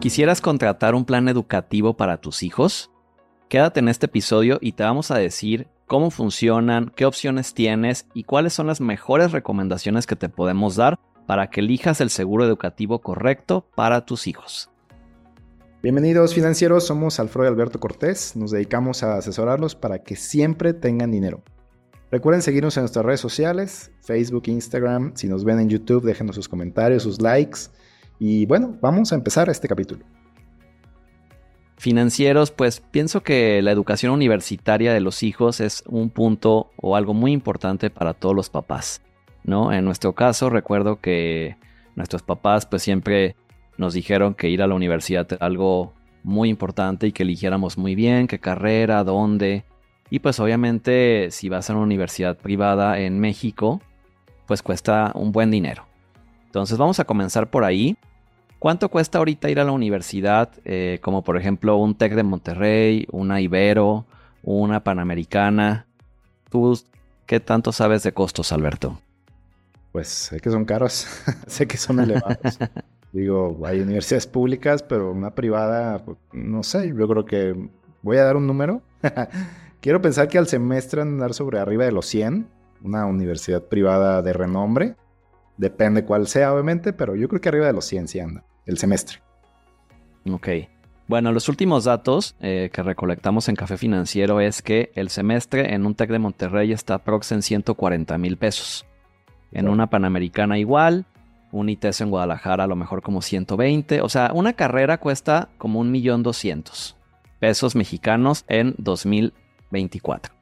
¿Quisieras contratar un plan educativo para tus hijos? Quédate en este episodio y te vamos a decir cómo funcionan, qué opciones tienes y cuáles son las mejores recomendaciones que te podemos dar para que elijas el seguro educativo correcto para tus hijos. Bienvenidos financieros, somos Alfredo y Alberto Cortés, nos dedicamos a asesorarlos para que siempre tengan dinero. Recuerden seguirnos en nuestras redes sociales, Facebook, Instagram, si nos ven en YouTube déjenos sus comentarios, sus likes y bueno, vamos a empezar este capítulo. Financieros, pues pienso que la educación universitaria de los hijos es un punto o algo muy importante para todos los papás, ¿no? En nuestro caso recuerdo que nuestros papás pues siempre nos dijeron que ir a la universidad era algo muy importante y que eligiéramos muy bien qué carrera, dónde. Y pues obviamente si vas a una universidad privada en México, pues cuesta un buen dinero. Entonces vamos a comenzar por ahí. ¿Cuánto cuesta ahorita ir a la universidad? Eh, como por ejemplo un TEC de Monterrey, una Ibero, una Panamericana. ¿Tú qué tanto sabes de costos, Alberto? Pues sé que son caros, sé que son elevados. Digo, hay universidades públicas, pero una privada, pues, no sé, yo creo que voy a dar un número. Quiero pensar que al semestre andar sobre arriba de los 100, una universidad privada de renombre. Depende cuál sea, obviamente, pero yo creo que arriba de los 100 sí anda, el semestre. Ok. Bueno, los últimos datos eh, que recolectamos en Café Financiero es que el semestre en un TEC de Monterrey está prox en 140 mil pesos. En una Panamericana igual, un ITES en Guadalajara a lo mejor como 120. O sea, una carrera cuesta como un millón doscientos pesos mexicanos en 2024.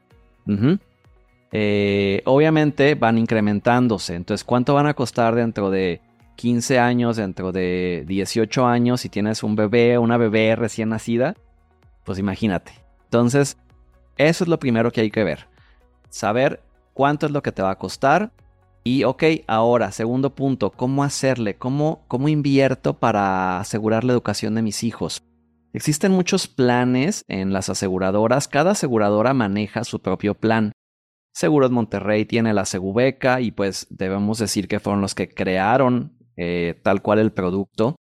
Eh, obviamente van incrementándose. Entonces, ¿cuánto van a costar dentro de 15 años, dentro de 18 años si tienes un bebé, una bebé recién nacida? Pues imagínate. Entonces, eso es lo primero que hay que ver. Saber cuánto es lo que te va a costar. Y ok, ahora, segundo punto, ¿cómo hacerle? ¿Cómo, cómo invierto para asegurar la educación de mis hijos? Existen muchos planes en las aseguradoras. Cada aseguradora maneja su propio plan. Seguros Monterrey tiene la Segubeca y pues debemos decir que fueron los que crearon eh, tal cual el producto.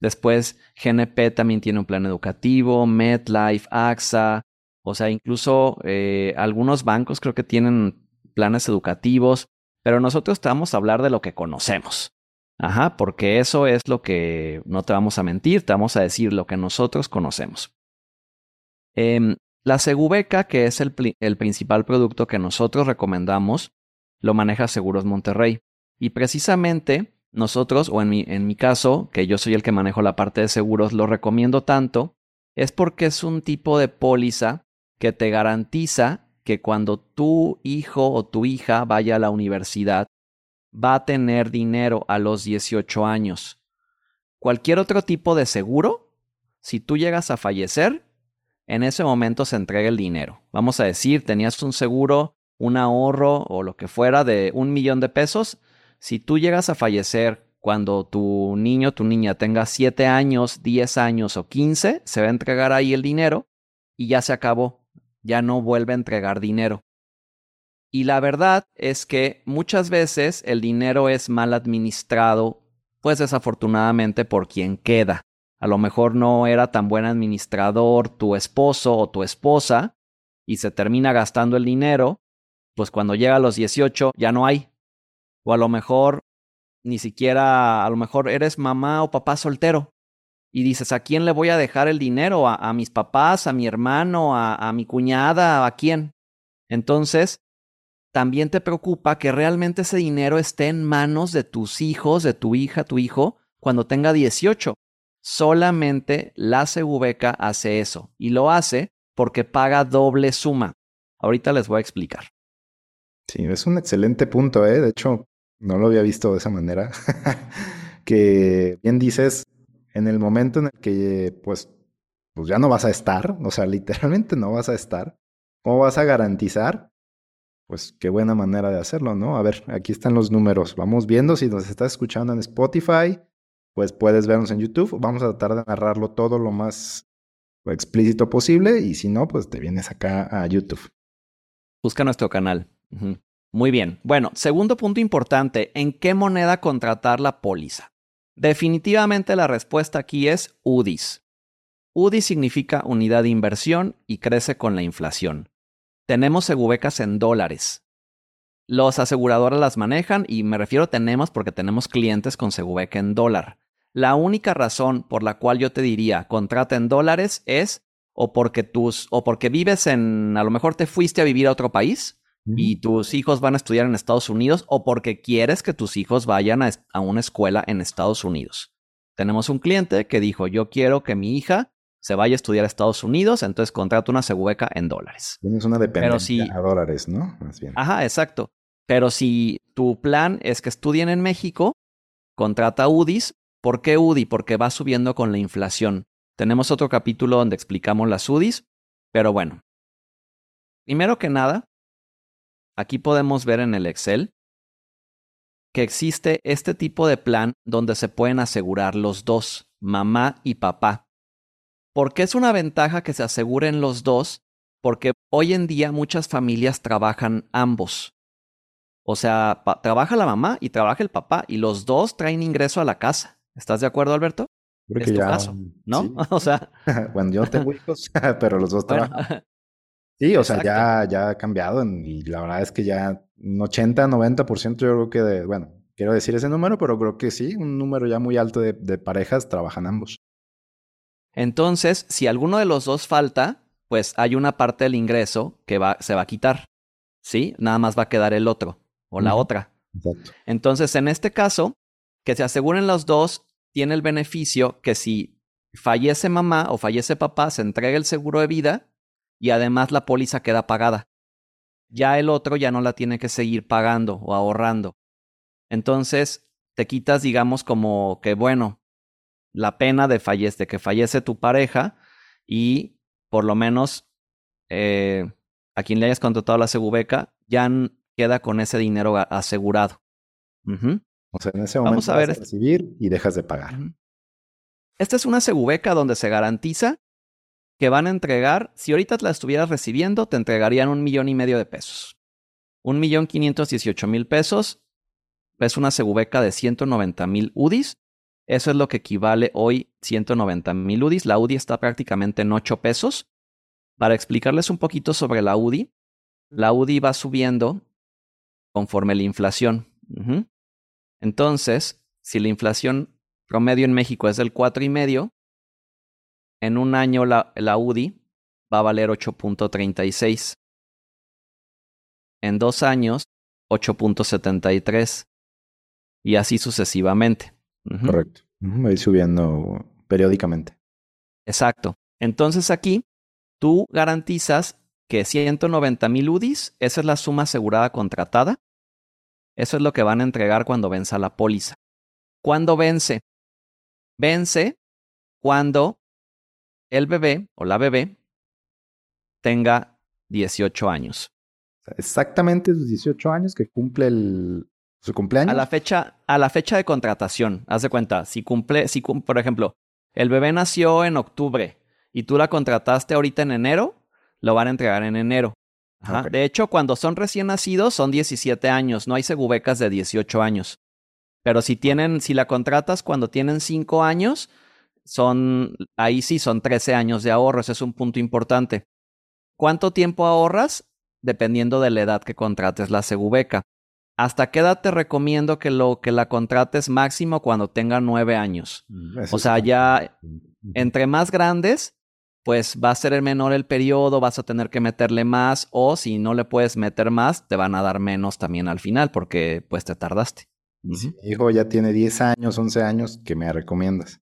Después GNP también tiene un plan educativo, MedLife, AXA, o sea, incluso eh, algunos bancos creo que tienen planes educativos, pero nosotros te vamos a hablar de lo que conocemos. Ajá, porque eso es lo que no te vamos a mentir, te vamos a decir lo que nosotros conocemos. Eh, la Segubeca, que es el, el, principal producto que nosotros recomendamos, lo maneja Seguros Monterrey. Y precisamente nosotros, o en mi, en mi caso, que yo soy el que manejo la parte de seguros, lo recomiendo tanto, es porque es un tipo de póliza que te garantiza que cuando tu hijo o tu hija vaya a la universidad, va a tener dinero a los 18 años. Cualquier otro tipo de seguro, si tú llegas a fallecer, en ese momento se entrega el dinero. Vamos a decir, tenías un seguro, un ahorro o lo que fuera de un millón de pesos. Si tú llegas a fallecer cuando tu niño, tu niña tenga 7 años, 10 años o 15, se va a entregar ahí el dinero y ya se acabó. Ya no vuelve a entregar dinero. Y la verdad es que muchas veces el dinero es mal administrado, pues desafortunadamente por quien queda. A lo mejor no era tan buen administrador tu esposo o tu esposa y se termina gastando el dinero, pues cuando llega a los 18 ya no hay. O a lo mejor ni siquiera, a lo mejor eres mamá o papá soltero y dices, ¿a quién le voy a dejar el dinero? ¿A, mis papás, a mi hermano, a, a mi cuñada, a quién? Entonces, también te preocupa que realmente ese dinero esté en manos de tus hijos, de tu hija, tu hijo, cuando tenga 18. Solamente la Segubeca hace eso y lo hace porque paga doble suma. Ahorita les voy a explicar. Sí, es un excelente punto, ¿eh? De hecho, no lo había visto de esa manera. que bien dices, en el momento en el que pues, pues ya no vas a estar, o sea, literalmente no vas a estar, ¿cómo vas a garantizar? Pues qué buena manera de hacerlo, ¿no? A ver, aquí están los números. Vamos viendo si nos estás escuchando en Spotify, pues puedes vernos en YouTube. Vamos a tratar de narrarlo todo lo más explícito posible y si no, pues te vienes acá a YouTube. Busca nuestro canal. Muy bien. Bueno, segundo punto importante, ¿en qué moneda contratar la póliza? Definitivamente la respuesta aquí es UDIs. UDI significa unidad de inversión y crece con la inflación. Tenemos segubecas en dólares. Los aseguradoras las manejan y me refiero a tenemos porque tenemos clientes con segubeca en dólar. La única razón por la cual yo te diría contrata en dólares es o porque tus o porque vives en a lo mejor te fuiste a vivir a otro país y tus hijos van a estudiar en Estados Unidos o porque quieres que tus hijos vayan a, a una escuela en Estados Unidos. Tenemos un cliente que dijo, "Yo quiero que mi hija se vaya a estudiar a Estados Unidos, entonces contrata una segubeca en dólares. Tienes una dependencia a dólares, ¿no? Más bien. Ajá, exacto. Pero si tu plan es que estudien en México, contrata UDIs. ¿Por qué UDI? Porque va subiendo con la inflación. Tenemos otro capítulo donde explicamos las UDIs, pero bueno. Primero que nada, aquí podemos ver en el Excel que existe este tipo de plan donde se pueden asegurar los dos, mamá y papá. ¿Por qué es una ventaja que se aseguren los dos? Porque hoy en día muchas familias trabajan ambos. O sea, trabaja la mamá y trabaja el papá y los dos traen ingreso a la casa. ¿Estás de acuerdo, Alberto? Creo es tu caso, ¿no? o sea, bueno, yo tengo hijos, pero los dos trabajan. Sí, o sea, ya, ya ha cambiado y la verdad es que ya un 80, 90% yo creo que de, bueno, quiero decir ese número, pero creo que sí, un número ya muy alto de parejas trabajan ambos. Entonces, si alguno de los dos falta, pues hay una parte del ingreso que va, se va a quitar. ¿Sí? Nada más va a quedar el otro o la otra. Exacto. Entonces, en este caso, que se aseguren los dos, tiene el beneficio que si fallece mamá o fallece papá, se entrega el seguro de vida y además la póliza queda pagada. Ya el otro ya no la tiene que seguir pagando o ahorrando. Entonces, te quitas, digamos, como que, bueno, la pena de, fallece, que fallece tu pareja y por lo menos eh, a quien le hayas contratado la segubeca ya queda con ese dinero asegurado. O sea, en ese momento Vamos a ver. Vas a recibir y dejas de pagar. Esta es una segubeca donde se garantiza que van a entregar, si ahorita la estuvieras recibiendo, te entregarían un millón y medio de pesos. Un millón quinientos dieciocho mil pesos es una segubeca de 190 mil UDIs eso es lo que equivale hoy 190 mil UDIs. La UDI está prácticamente en 8 pesos. Para explicarles un poquito sobre la UDI, la UDI va subiendo conforme la inflación. Entonces, si la inflación promedio en México es del 4,5, en un año la, la UDI va a valer 8.36. En dos años, 8.73. Y así sucesivamente. Correcto. Va a ir subiendo periódicamente. Exacto. Entonces aquí tú garantizas que 190 mil UDIs, esa es la suma asegurada contratada. Eso es lo que van a entregar cuando venza la póliza. ¿Cuándo vence? Vence cuando el bebé o la bebé tenga 18 años. Exactamente los 18 años que cumple el, ¿Su cumpleaños? A la fecha, a la fecha de contratación. Haz de cuenta, si cumple, si por ejemplo, el bebé nació en octubre y tú la contrataste ahorita en enero, lo van a entregar en enero. De hecho, cuando son recién nacidos son 17 años, no hay segubecas de 18 años. Pero si tienen, si la contratas cuando tienen 5 años, son, ahí sí son 13 años de ahorro, ese es un punto importante. ¿Cuánto tiempo ahorras? Dependiendo de la edad que contrates la segubeca. ¿Hasta qué edad te recomiendo que, lo, que la contrates máximo cuando tenga nueve años? Mm, o sea, ya entre más grandes, pues va a ser el menor el periodo, vas a tener que meterle más o si no le puedes meter más, te van a dar menos también al final porque pues te tardaste. Mi hijo ya tiene 10 años, 11 años, ¿qué me recomiendas?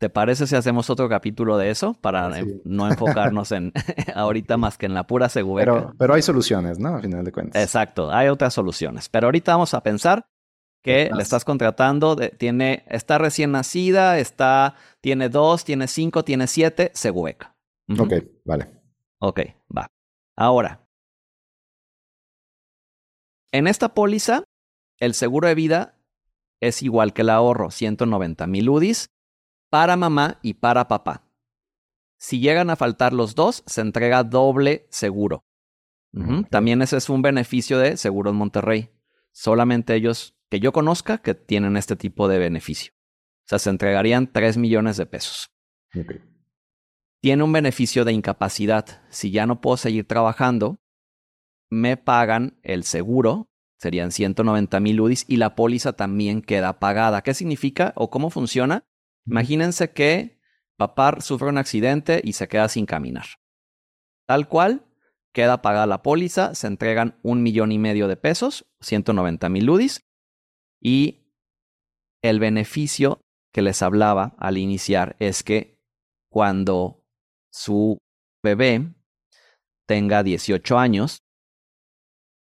¿Te parece si hacemos otro capítulo de eso para no enfocarnos en ahorita más que en la pura seguridad? Pero, pero hay soluciones, ¿no? A final de cuentas. Exacto, hay otras soluciones. Pero ahorita vamos a pensar que le estás contratando, tiene, está recién nacida, está, tiene dos, tiene cinco, tiene siete, Segubeca. Ok, vale. Ok, va. Ahora, en esta póliza, el seguro de vida es igual que el ahorro, 190 mil UDIs para mamá y para papá. Si llegan a faltar los dos, se entrega doble seguro. También ese es un beneficio de Seguros Monterrey. Solamente ellos que yo conozca que tienen este tipo de beneficio. O sea, se entregarían 3 millones de pesos. Tiene un beneficio de incapacidad. Si ya no puedo seguir trabajando, me pagan el seguro, serían 190 mil UDIs, y la póliza también queda pagada. ¿Qué significa o cómo funciona? Imagínense que papá sufre un accidente y se queda sin caminar. Tal cual, queda pagada la póliza, se entregan un millón y medio de pesos, 190 mil UDIs, y el beneficio que les hablaba al iniciar es que cuando su bebé tenga 18 años,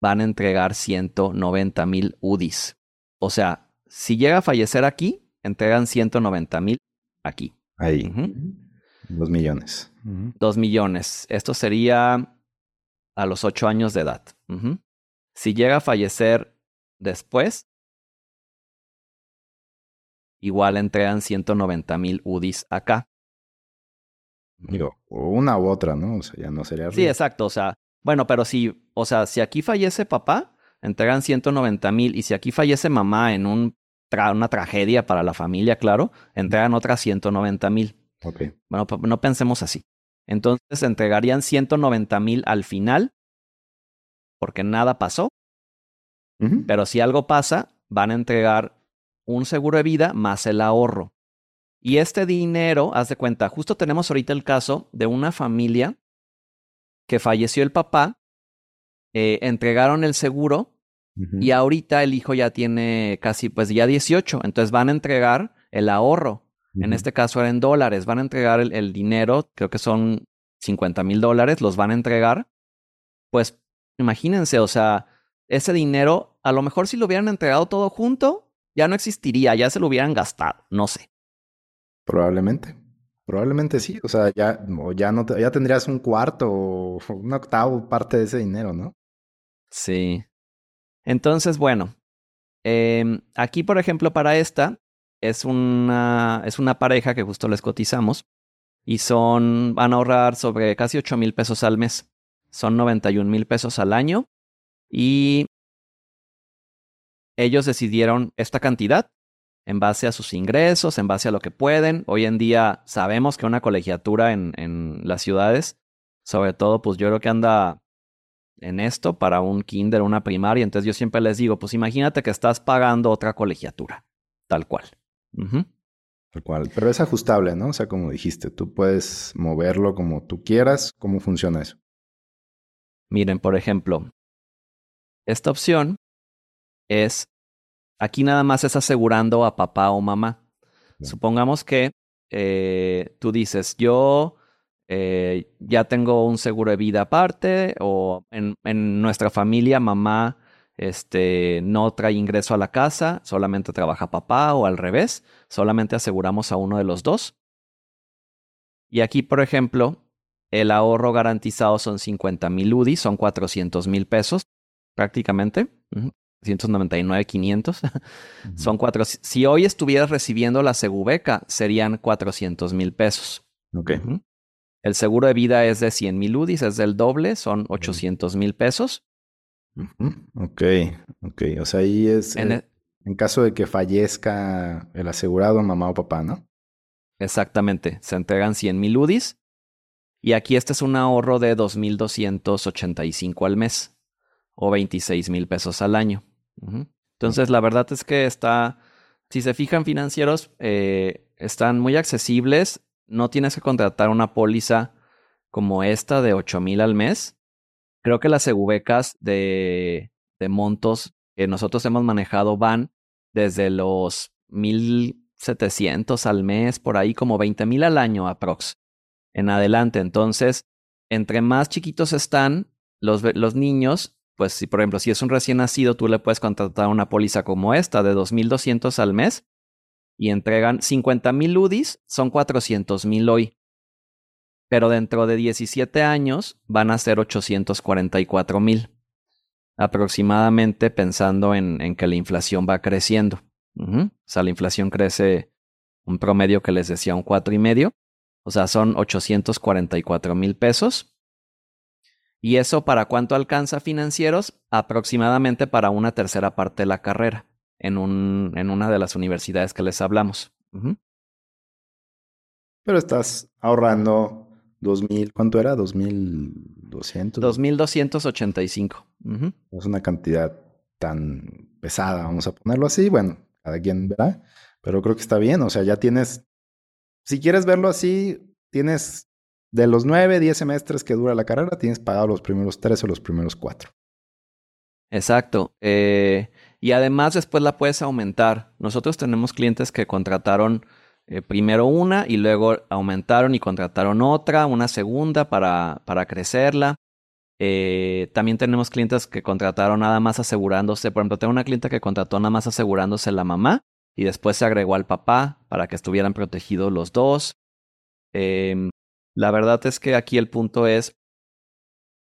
van a entregar 190 mil UDIs. O sea, si llega a fallecer aquí, entregan 190 mil aquí. Ahí. Dos millones. Dos millones. Esto sería a los ocho años de edad. Si llega a fallecer después, igual entregan 190 mil UDIs acá. Digo, una u otra, ¿no? O sea, ya no sería. Sí, exacto. O sea, bueno, pero si, o sea, si aquí fallece papá, entregan 190 mil. Y si aquí fallece mamá en un una tragedia para la familia, claro, entregan otras 190 mil. Ok. Bueno, no pensemos así. Entonces entregarían 190 mil al final, porque nada pasó. Pero si algo pasa, van a entregar un seguro de vida más el ahorro. Y este dinero, haz de cuenta, justo tenemos ahorita el caso de una familia que falleció el papá, eh, entregaron el seguro y ahorita el hijo ya tiene casi, pues ya 18, entonces van a entregar el ahorro. En este caso era en dólares, van a entregar el, dinero, creo que son 50 mil dólares, los van a entregar. Pues imagínense, o sea, ese dinero, a lo mejor si lo hubieran entregado todo junto, ya no existiría, ya se lo hubieran gastado, no sé. Probablemente. Probablemente sí, o sea, ya, ya, no ya tendrías un cuarto o un octavo parte de ese dinero, ¿no? Sí. Entonces, bueno, em, aquí, por ejemplo, para esta, es una, es una pareja que justo les cotizamos y son, van a ahorrar sobre casi 8 mil pesos al mes. Son 91 mil pesos al año y ellos decidieron esta cantidad en base a sus ingresos, en base a lo que pueden. Hoy en día sabemos que una colegiatura en, en las ciudades, sobre todo, pues yo creo que anda en esto para un kinder, una primaria. Entonces yo siempre les digo, pues imagínate que estás pagando otra colegiatura, tal cual. Tal cual. Pero es ajustable, ¿no? O sea, como dijiste, tú puedes moverlo como tú quieras. ¿Cómo funciona eso? Miren, por ejemplo, esta opción es, aquí nada más es asegurando a papá o mamá. Supongamos que eh, tú dices, yo eh, ya tengo un seguro de vida aparte o en, nuestra familia mamá este, no trae ingreso a la casa, solamente trabaja papá o al revés, solamente aseguramos a uno de los dos. Y aquí, por ejemplo, el ahorro garantizado son 50 mil UDI, son 400 mil pesos prácticamente. 199, 500. Son cuatro. Si hoy estuvieras recibiendo la Segubeca, serían 400 mil pesos. Ok. El seguro de vida es de 100 mil UDIs, es del doble, son 800 mil pesos. Ok, ok. O sea, ahí es en, e en, caso de que fallezca el asegurado, mamá o papá, ¿no? Exactamente. Se entregan 100 mil UDIs. Y aquí este es un ahorro de 2.285 al mes o 26 mil pesos al año. Entonces, la verdad es que está, si se fijan financieros, eh, están muy accesibles no tienes que contratar una póliza como esta de 8 mil al mes. Creo que las segubecas de, montos que nosotros hemos manejado van desde los 1700 al mes, por ahí como 20 mil al año aprox. En adelante. Entonces, entre más chiquitos están los niños, pues si por ejemplo, si es un recién nacido, tú le puedes contratar una póliza como esta de 2.200 al mes y entregan 50 mil UDIs, son 400 mil hoy. Pero dentro de 17 años van a ser 844 mil. Aproximadamente pensando en, que la inflación va creciendo. O sea, la inflación crece un promedio que les decía un cuatro y medio. O sea, son 844 mil pesos. ¿Y eso para cuánto alcanza financieros? Aproximadamente para una tercera parte de la carrera. en, un, en una de las universidades que les hablamos. Pero estás ahorrando 2000, ¿cuánto era? 2200. 2285. Es una cantidad tan pesada, vamos a ponerlo así. Bueno, cada quien verá, pero creo que está bien. O sea, ya tienes, si quieres verlo así, tienes de los 9, 10 semestres que dura la carrera, tienes pagado los primeros 3 o los primeros 4. Exacto. Eh, y además después la puedes aumentar. Nosotros tenemos clientes que contrataron eh, primero una y luego aumentaron y contrataron otra, una segunda para, para crecerla. Eh, también tenemos clientes que contrataron nada más asegurándose. Por ejemplo, tengo una cliente que contrató nada más asegurándose la mamá y después se agregó al papá para que estuvieran protegidos los dos. Em, la verdad es que aquí el punto es,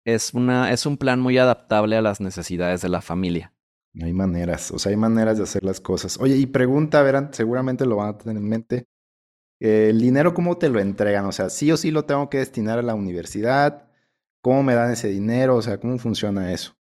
es, una, es un plan muy adaptable a las necesidades de la familia. Hay maneras, o sea, hay maneras de hacer las cosas. Oye, y pregunta, verán, seguramente lo van a tener en mente. ¿El dinero cómo te lo entregan? O sea, sí o sí lo tengo que destinar a la universidad. ¿Cómo me dan ese dinero? O sea, ¿cómo funciona eso?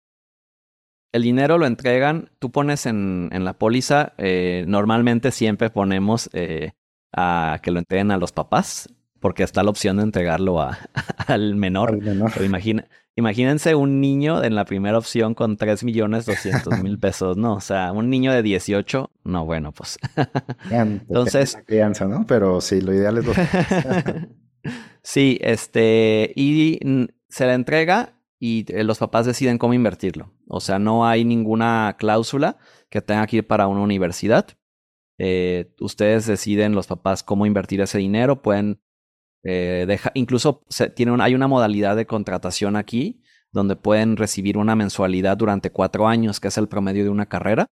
El dinero lo entregan, tú pones en, en la póliza, eh, normalmente siempre ponemos eh, a que lo entreguen a los papás, porque está la opción de entregarlo a, al menor. Al menor. imagina, Imagínense un niño en la primera opción con 3 millones 200 mil pesos, ¿no? O sea, un niño de 18, no, bueno, pues. Entonces. La crianza, ¿no? Pero sí, lo ideal es dos. sí, este, y se le entrega y eh, los papás deciden cómo invertirlo. O sea, no hay ninguna cláusula que tenga que ir para una universidad. Eh, ustedes deciden, los papás, cómo invertir ese dinero. Pueden eh, deja, incluso se, hay una modalidad de contratación aquí donde pueden recibir una mensualidad durante cuatro años, que es el promedio de una carrera,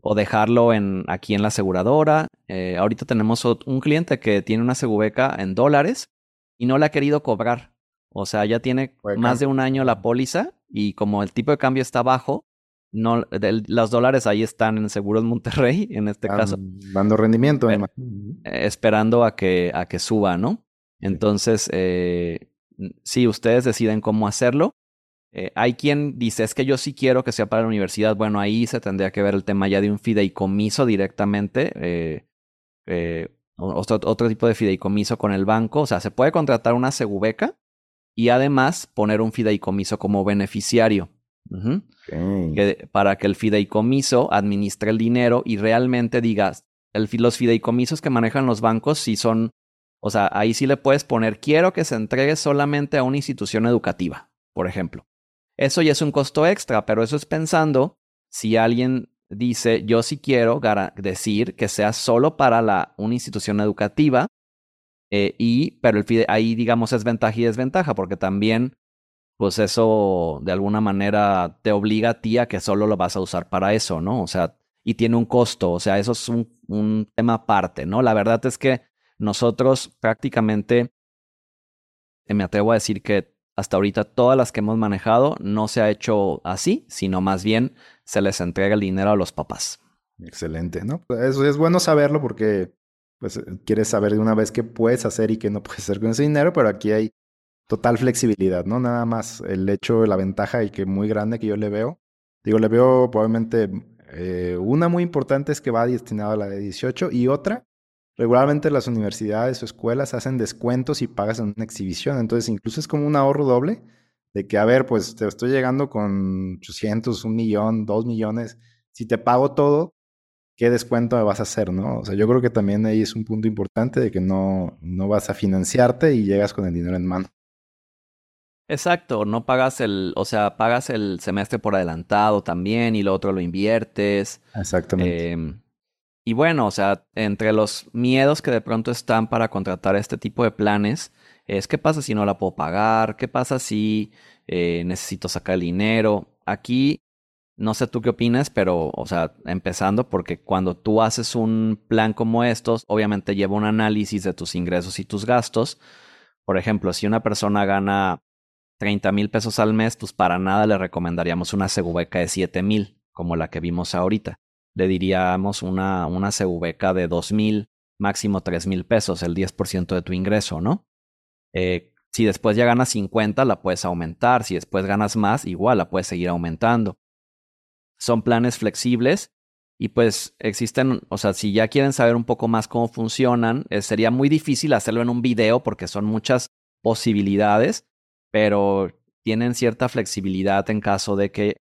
o dejarlo en, aquí en la aseguradora. Eh, ahorita tenemos un cliente que tiene una segubeca en dólares y no la ha querido cobrar. O sea, ya tiene más de un año la póliza y como el tipo de cambio está bajo, no, los dólares ahí están en Seguros Monterrey, en este caso. Dando rendimiento, eh, esperando a que, a que suba, ¿no? Entonces, eh, si ustedes deciden cómo hacerlo. Eh, hay quien dice, es que yo sí quiero que sea para la universidad. Bueno, ahí se tendría que ver el tema ya de un fideicomiso directamente. Eh, eh otro, otro, tipo de fideicomiso con el banco. O sea, se puede contratar una segubeca y además poner un fideicomiso como beneficiario. para que el fideicomiso administre el dinero y realmente digas, los fideicomisos que manejan los bancos sí son o sea, ahí sí le puedes poner, quiero que se entregue solamente a una institución educativa, por ejemplo. Eso ya es un costo extra, pero eso es pensando si alguien dice, yo sí quiero decir que sea solo para la, una institución educativa, eh, y, pero el ahí digamos es ventaja y desventaja, porque también, pues eso de alguna manera te obliga a ti a que solo lo vas a usar para eso, ¿no? O sea, y tiene un costo, o sea, eso es un, un tema aparte, ¿no? La verdad es que nosotros prácticamente, me atrevo a decir que hasta ahorita todas las que hemos manejado no se ha hecho así, sino más bien se les entrega el dinero a los papás. Excelente, ¿no? Eso es bueno saberlo porque pues eh, quieres saber de una vez qué puedes hacer y qué no puedes hacer con ese dinero, pero aquí hay total flexibilidad, ¿no? Nada más el hecho, la ventaja y que muy grande que yo le veo. Digo, le veo probablemente eh, una muy importante es que va destinada a la de 18 y otra Regularmente las universidades o escuelas hacen descuentos y pagas en una exhibición. Entonces, incluso es como un ahorro doble de que, a ver, pues te estoy llegando con 800, un millón, dos millones. Si te pago todo, ¿qué descuento me vas a hacer, no? O sea, yo creo que también ahí es un punto importante de que no, no vas a financiarte y llegas con el dinero en mano. Exacto, no pagas el, o sea, pagas el semestre por adelantado también y lo otro lo inviertes. Exactamente. Em, y bueno, o sea, entre los miedos que de pronto están para contratar este tipo de planes, es qué pasa si no la puedo pagar, qué pasa si eh, necesito sacar el dinero. Aquí, no sé tú qué opinas, pero, o sea, empezando porque cuando tú haces un plan como estos, obviamente lleva un análisis de tus ingresos y tus gastos. Por ejemplo, si una persona gana 30 mil pesos al mes, pues para nada le recomendaríamos una segubeca de 7 mil, como la que vimos ahorita le diríamos una, una CVK de dos mil, máximo tres mil pesos, el 10% de tu ingreso, ¿no? Eh, si después ya ganas 50, la puedes aumentar. Si después ganas más, igual la puedes seguir aumentando. Son planes flexibles Y pues existen, o sea, si ya quieren saber un poco más cómo funcionan, eh, sería muy difícil hacerlo en un video porque son muchas posibilidades, pero tienen cierta flexibilidad en caso de que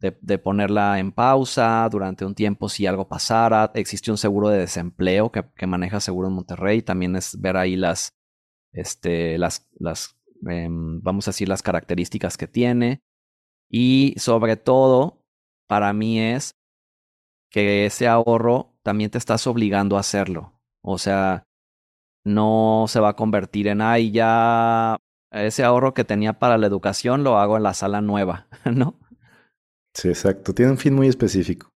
de, ponerla en pausa durante un tiempo si algo pasara. Existe un seguro de desempleo que, maneja Seguro en Monterrey. También es ver ahí las, este, las, las em, vamos a decir, las características que tiene. Y sobre todo, para mí es que ese ahorro también te estás obligando a hacerlo. O sea, no se va a convertir en, ay, ya ese ahorro que tenía para la educación lo hago en la sala nueva, ¿no? Sí, exacto. Tiene un fin muy específico,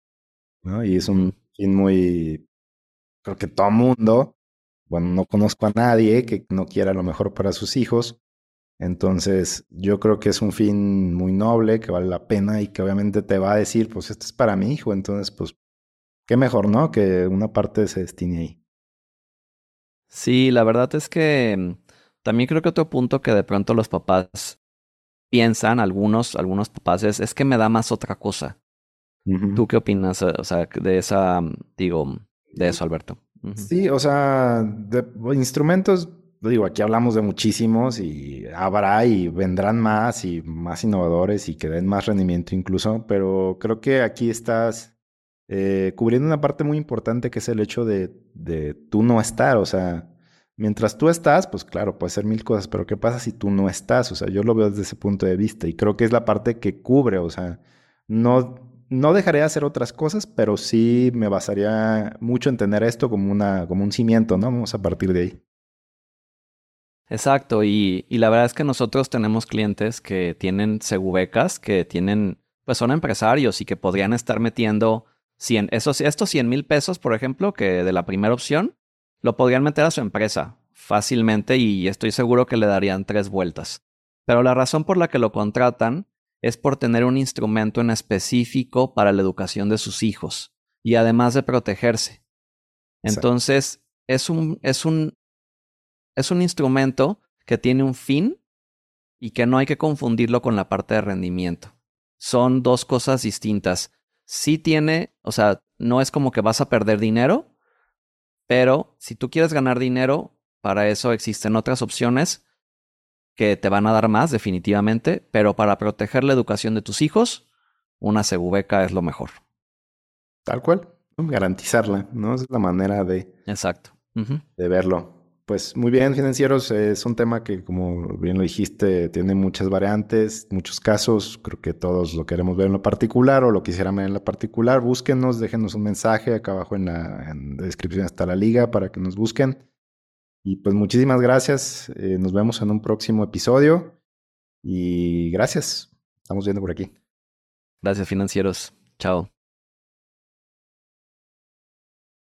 ¿no? Y es un fin muy, creo que todo mundo, bueno, no conozco a nadie que no quiera lo mejor para sus hijos. Entonces, yo creo que es un fin muy noble, que vale la pena y que obviamente te va a decir, pues esto es para mi hijo. Entonces, pues, qué mejor, ¿no? Que una parte se destine ahí. Sí, la verdad es que mm, también creo que otro punto que de pronto los papás piensan, algunos, algunos papás, es, que me da más otra cosa. ¿Tú qué opinas, o sea, de esa, digo, de eso, Alberto? Sí, o sea, de instrumentos, digo, aquí hablamos de muchísimos y habrá y vendrán más y más innovadores y que den más rendimiento incluso, pero creo que aquí estás eh, cubriendo una parte muy importante que es el hecho de, de tú no estar, o sea, Mientras tú estás, pues claro, puede ser mil cosas, pero ¿qué pasa si tú no estás? O sea, yo lo veo desde ese punto de vista y creo que es la parte que cubre, o sea, no, no dejaré de hacer otras cosas, pero sí me basaría mucho en tener esto como, una, como un cimiento, ¿no? Vamos a partir de ahí. Exacto, y, y la verdad es que nosotros tenemos clientes que tienen segubecas, que tienen, pues son empresarios y que podrían estar metiendo 100, esos, estos 100 mil pesos, por ejemplo, que de la primera opción, lo podrían meter a su empresa fácilmente y estoy seguro que le darían tres vueltas. Pero la razón por la que lo contratan es por tener un instrumento en específico para la educación de sus hijos y además de protegerse. Entonces, es un, es un, es un instrumento que tiene un fin y que no hay que confundirlo con la parte de rendimiento. Son dos cosas distintas. Sí tiene, o sea, no es como que vas a perder dinero, pero si tú quieres ganar dinero, para eso existen otras opciones que te van a dar más definitivamente, pero para proteger la educación de tus hijos, una segubeca es lo mejor. Tal cual, garantizarla, ¿no? Es la manera de, Exacto. de verlo. Pues muy bien, financieros, es un tema que, como bien lo dijiste, tiene muchas variantes, muchos casos. Creo que todos lo queremos ver en lo particular o lo quisieran ver en lo particular. Búsquenos, déjenos un mensaje acá abajo en la, descripción está la liga para que nos busquen. Y pues muchísimas gracias. Eh, nos vemos en un próximo episodio. Y gracias. Estamos viendo por aquí. Gracias, financieros. Chao.